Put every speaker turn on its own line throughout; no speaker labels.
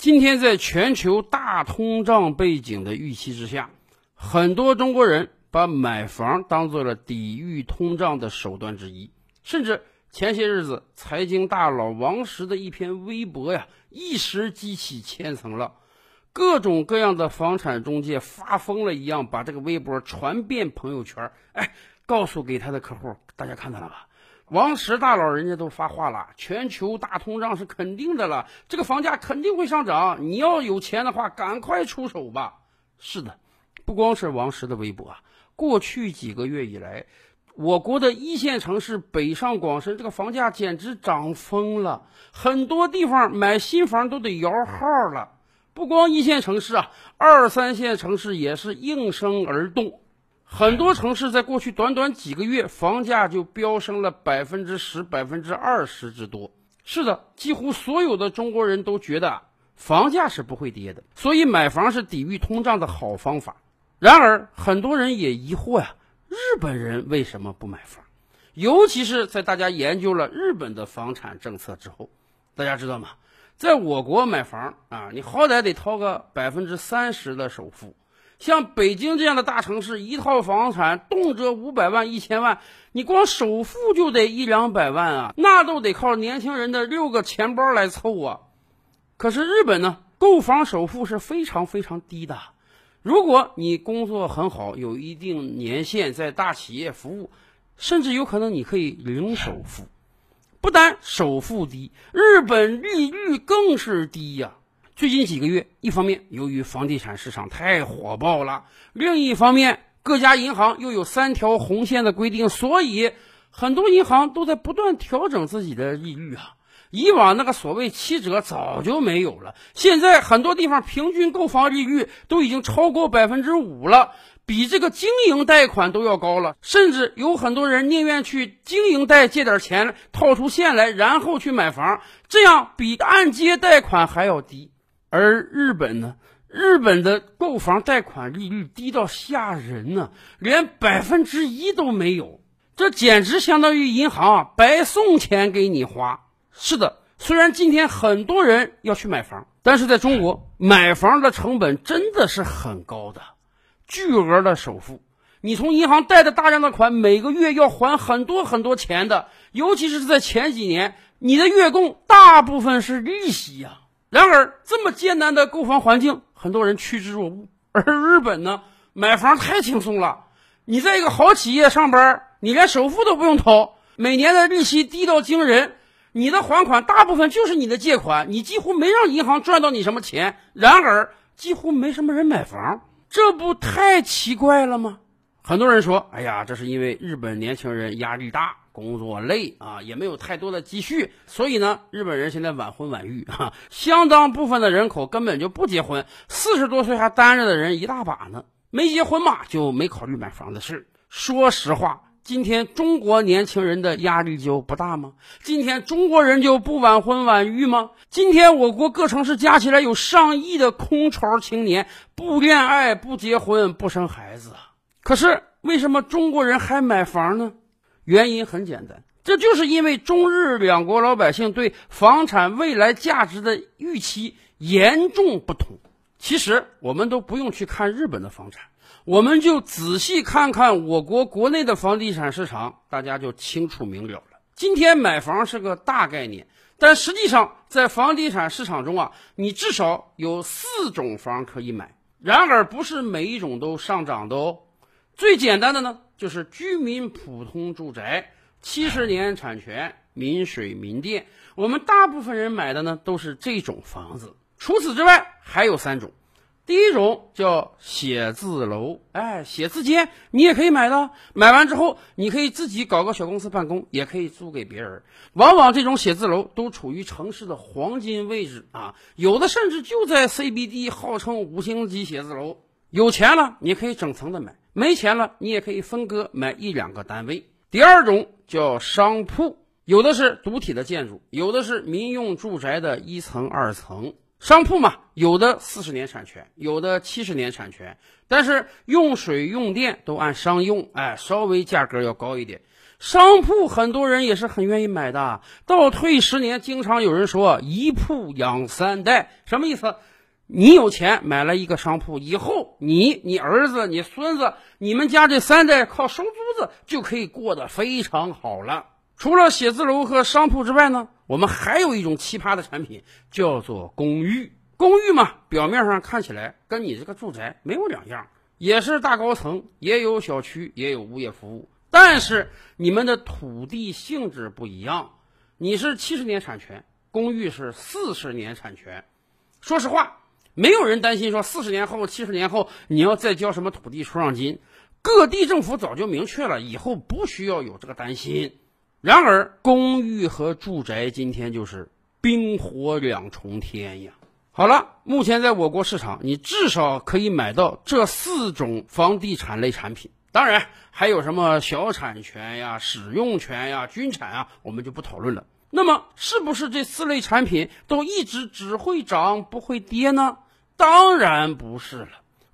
今天在全球大通胀背景的预期之下，很多中国人把买房当做了抵御通胀的手段之一，甚至前些日子财经大佬王石的一篇微博呀，一时激起千层浪，各种各样的房产中介发疯了一样把这个微博传遍朋友圈，哎，告诉给他的客户，大家看到了吧？王石大佬人家都发话了，全球大通胀是肯定的了，这个房价肯定会上涨。你要有钱的话，赶快出手吧。是的，不光是王石的微博啊，过去几个月以来，我国的一线城市北上广深这个房价简直涨疯了，很多地方买新房都得摇号了。不光一线城市啊，二三线城市也是应声而动。很多城市在过去短短几个月，房价就飙升了百分之十、百分之二十之多。是的，几乎所有的中国人都觉得房价是不会跌的，所以买房是抵御通胀的好方法。然而，很多人也疑惑呀，日本人为什么不买房？尤其是在大家研究了日本的房产政策之后，大家知道吗？在我国买房啊，你好歹得掏个百分之三十的首付。像北京这样的大城市，一套房产动辄五百万、一千万，你光首付就得一两百万啊，那都得靠年轻人的六个钱包来凑啊。可是日本呢，购房首付是非常非常低的。如果你工作很好，有一定年限，在大企业服务，甚至有可能你可以零首付。不单首付低，日本利率更是低呀。最近几个月，一方面由于房地产市场太火爆了，另一方面各家银行又有三条红线的规定，所以很多银行都在不断调整自己的利率啊。以往那个所谓七折早就没有了，现在很多地方平均购房利率都已经超过百分之五了，比这个经营贷款都要高了。甚至有很多人宁愿去经营贷借点钱，套出现来，然后去买房，这样比按揭贷款还要低。而日本呢？日本的购房贷款利率低到吓人呢，连百分之一都没有，这简直相当于银行啊白送钱给你花。是的，虽然今天很多人要去买房，但是在中国买房的成本真的是很高的，巨额的首付，你从银行贷的大量的款，每个月要还很多很多钱的，尤其是在前几年，你的月供大部分是利息呀。然而，这么艰难的购房环境，很多人趋之若鹜。而日本呢，买房太轻松了。你在一个好企业上班，你连首付都不用掏，每年的利息低到惊人，你的还款大部分就是你的借款，你几乎没让银行赚到你什么钱。然而，几乎没什么人买房，这不太奇怪了吗？很多人说：“哎呀，这是因为日本年轻人压力大。”工作累啊，也没有太多的积蓄，所以呢，日本人现在晚婚晚育 哈，相当部分的人口根本就不结婚，四十多岁还单着的人一大把呢。没结婚嘛，就没考虑买房的事。说实话，今天中国年轻人的压力就不大吗？今天中国人就不晚婚晚育吗？今天我国各城市加起来有上亿的空巢青年，不恋爱、不结婚、不生孩子。可是为什么中国人还买房呢？原因很简单，这就是因为中日两国老百姓对房产未来价值的预期严重不同。其实我们都不用去看日本的房产，我们就仔细看看我国国内的房地产市场，大家就清楚明了了。今天买房是个大概念，但实际上在房地产市场中啊，你至少有四种房可以买。然而不是每一种都上涨的哦。最简单的呢。就是居民普通住宅，七十年产权，民水民电。我们大部分人买的呢都是这种房子。除此之外，还有三种。第一种叫写字楼，哎，写字间你也可以买的。买完之后，你可以自己搞个小公司办公，也可以租给别人。往往这种写字楼都处于城市的黄金位置啊，有的甚至就在 CBD，号称五星级写字楼。有钱了，你可以整层的买。没钱了，你也可以分割买一两个单位。第二种叫商铺，有的是独体的建筑，有的是民用住宅的一层、二层。商铺嘛，有的四十年产权，有的七十年产权，但是用水用电都按商用，哎，稍微价格要高一点。商铺很多人也是很愿意买的。倒退十年，经常有人说一铺养三代，什么意思？你有钱买了一个商铺，以后你、你儿子、你孙子，你们家这三代靠收租子就可以过得非常好了。除了写字楼和商铺之外呢，我们还有一种奇葩的产品，叫做公寓。公寓嘛，表面上看起来跟你这个住宅没有两样，也是大高层，也有小区，也有物业服务，但是你们的土地性质不一样。你是七十年产权，公寓是四十年产权。说实话。没有人担心说四十年后、七十年后你要再交什么土地出让金，各地政府早就明确了，以后不需要有这个担心。然而，公寓和住宅今天就是冰火两重天呀。好了，目前在我国市场，你至少可以买到这四种房地产类产品，当然还有什么小产权呀、使用权呀、军产啊，我们就不讨论了。那么，是不是这四类产品都一直只会涨不会跌呢？当然不是了。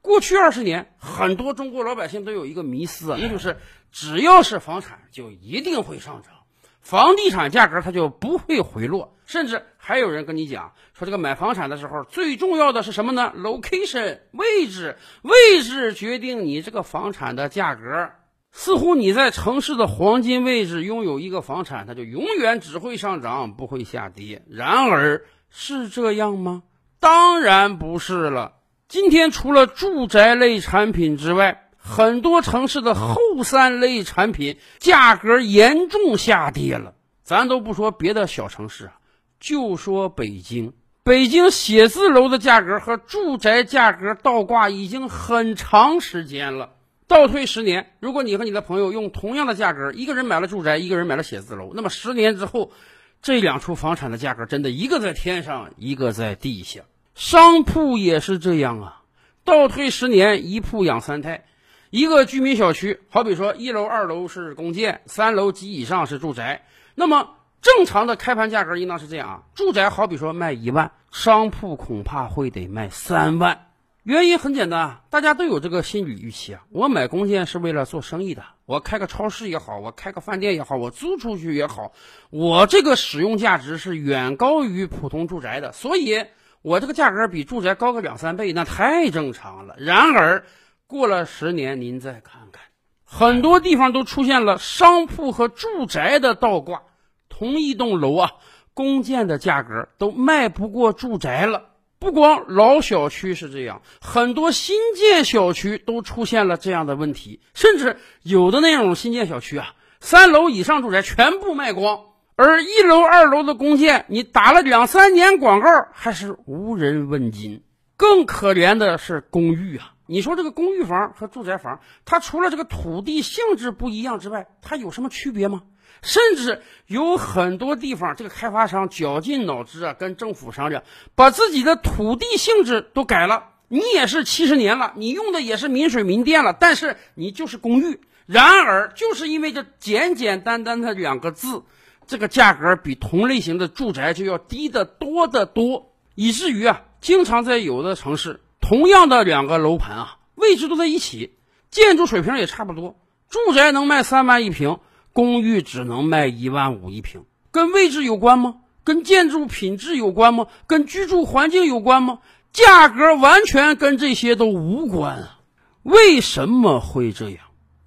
过去二十年，很多中国老百姓都有一个迷思啊，那就是只要是房产就一定会上涨，房地产价格它就不会回落。甚至还有人跟你讲说，这个买房产的时候最重要的是什么呢？location 位置，位置决定你这个房产的价格。似乎你在城市的黄金位置拥有一个房产，它就永远只会上涨，不会下跌。然而，是这样吗？当然不是了。今天除了住宅类产品之外，很多城市的后三类产品价格严重下跌了。咱都不说别的小城市啊，就说北京，北京写字楼的价格和住宅价格倒挂已经很长时间了。倒退十年，如果你和你的朋友用同样的价格，一个人买了住宅，一个人买了写字楼，那么十年之后，这两处房产的价格真的一个在天上，一个在地下。商铺也是这样啊。倒退十年，一铺养三胎，一个居民小区，好比说一楼、二楼是公建，三楼及以上是住宅，那么正常的开盘价格应当是这样啊。住宅好比说卖一万，商铺恐怕会得卖三万。原因很简单，大家都有这个心理预期啊。我买公建是为了做生意的，我开个超市也好，我开个饭店也好，我租出去也好，我这个使用价值是远高于普通住宅的，所以我这个价格比住宅高个两三倍，那太正常了。然而，过了十年，您再看看，很多地方都出现了商铺和住宅的倒挂，同一栋楼啊，公建的价格都卖不过住宅了。不光老小区是这样，很多新建小区都出现了这样的问题，甚至有的那种新建小区啊，三楼以上住宅全部卖光，而一楼、二楼的公建，你打了两三年广告还是无人问津。更可怜的是公寓啊，你说这个公寓房和住宅房，它除了这个土地性质不一样之外，它有什么区别吗？甚至有很多地方，这个开发商绞尽脑汁啊，跟政府商量，把自己的土地性质都改了。你也是七十年了，你用的也是民水民电了，但是你就是公寓。然而，就是因为这简简单单的两个字，这个价格比同类型的住宅就要低得多得多，以至于啊，经常在有的城市，同样的两个楼盘啊，位置都在一起，建筑水平也差不多，住宅能卖三万一平。公寓只能卖一万五一平，跟位置有关吗？跟建筑品质有关吗？跟居住环境有关吗？价格完全跟这些都无关啊！为什么会这样？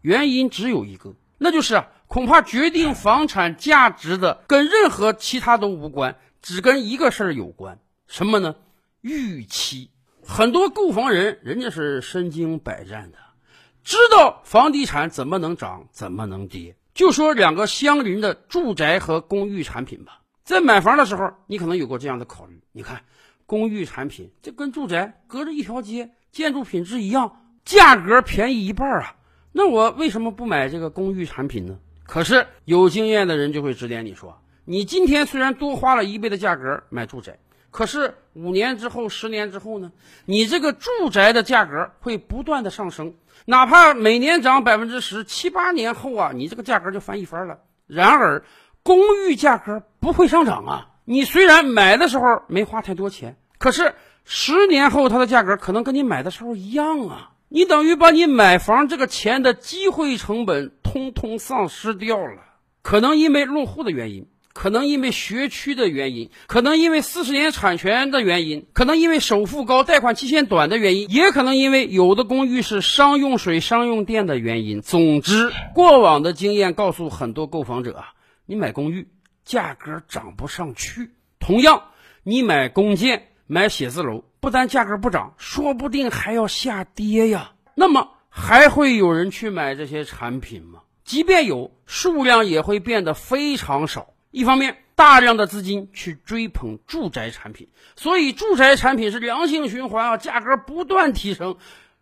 原因只有一个，那就是，恐怕决定房产价值的跟任何其他都无关，只跟一个事儿有关，什么呢？预期。很多购房人，人家是身经百战的，知道房地产怎么能涨，怎么能跌。就说两个相邻的住宅和公寓产品吧，在买房的时候，你可能有过这样的考虑。你看，公寓产品这跟住宅隔着一条街，建筑品质一样，价格便宜一半啊，那我为什么不买这个公寓产品呢？可是有经验的人就会指点你说，你今天虽然多花了一倍的价格买住宅，可是五年之后、十年之后呢，你这个住宅的价格会不断的上升。哪怕每年涨百分之十，七八年后啊，你这个价格就翻一番了。然而，公寓价格不会上涨啊。你虽然买的时候没花太多钱，可是十年后它的价格可能跟你买的时候一样啊。你等于把你买房这个钱的机会成本通通丧失掉了。可能因为落户的原因。可能因为学区的原因，可能因为四十年产权的原因，可能因为首付高、贷款期限短的原因，也可能因为有的公寓是商用水、商用电的原因。总之，过往的经验告诉很多购房者啊，你买公寓价格涨不上去。同样，你买公建、买写字楼，不但价格不涨，说不定还要下跌呀。那么，还会有人去买这些产品吗？即便有，数量也会变得非常少。一方面，大量的资金去追捧住宅产品，所以住宅产品是良性循环啊，价格不断提升，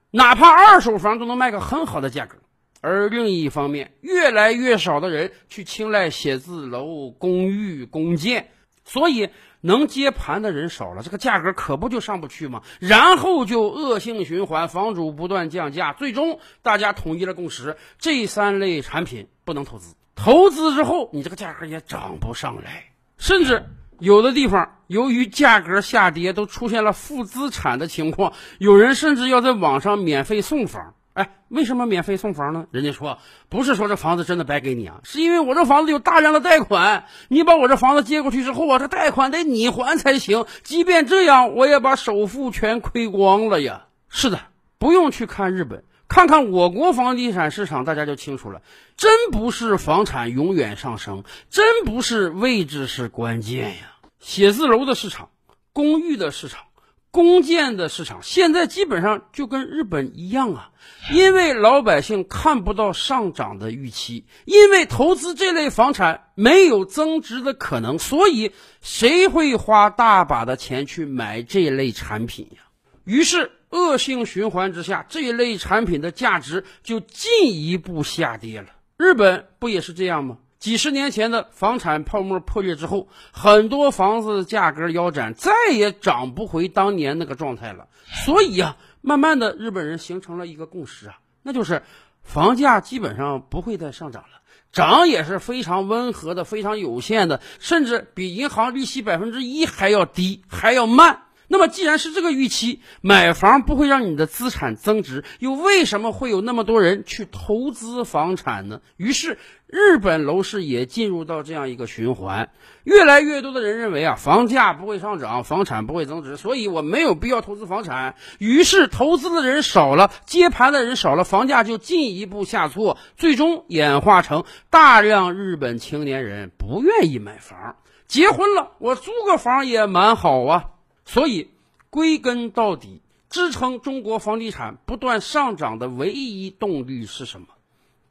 哪怕二手房都能卖个很好的价格。而另一方面，越来越少的人去青睐写字楼、公寓、公建，所以能接盘的人少了，这个价格可不就上不去吗？然后就恶性循环，房主不断降价，最终大家统一了共识：这三类产品不能投资。投资之后，你这个价格也涨不上来，甚至有的地方由于价格下跌，都出现了负资产的情况。有人甚至要在网上免费送房。哎，为什么免费送房呢？人家说不是说这房子真的白给你啊，是因为我这房子有大量的贷款，你把我这房子接过去之后啊，这贷款得你还才行。即便这样，我也把首付全亏光了呀。是的，不用去看日本。看看我国房地产市场，大家就清楚了。真不是房产永远上升，真不是位置是关键呀。写字楼的市场、公寓的市场、公建的市场，现在基本上就跟日本一样啊。因为老百姓看不到上涨的预期，因为投资这类房产没有增值的可能，所以谁会花大把的钱去买这类产品呀？于是。恶性循环之下，这一类产品的价值就进一步下跌了。日本不也是这样吗？几十年前的房产泡沫破裂之后，很多房子价格腰斩，再也涨不回当年那个状态了。所以啊，慢慢的日本人形成了一个共识啊，那就是房价基本上不会再上涨了，涨也是非常温和的、非常有限的，甚至比银行利息百分之一还要低，还要慢。那么，既然是这个预期，买房不会让你的资产增值，又为什么会有那么多人去投资房产呢？于是，日本楼市也进入到这样一个循环。越来越多的人认为啊，房价不会上涨，房产不会增值，所以我没有必要投资房产。于是，投资的人少了，接盘的人少了，房价就进一步下挫，最终演化成大量日本青年人不愿意买房。结婚了，我租个房也蛮好啊。所以，归根到底，支撑中国房地产不断上涨的唯一动力是什么？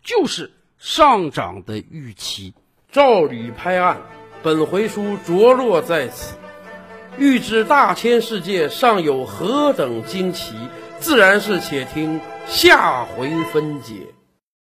就是上涨的预期。
照吕拍案，本回书着落在此。欲知大千世界尚有何等惊奇，自然是且听下回分解。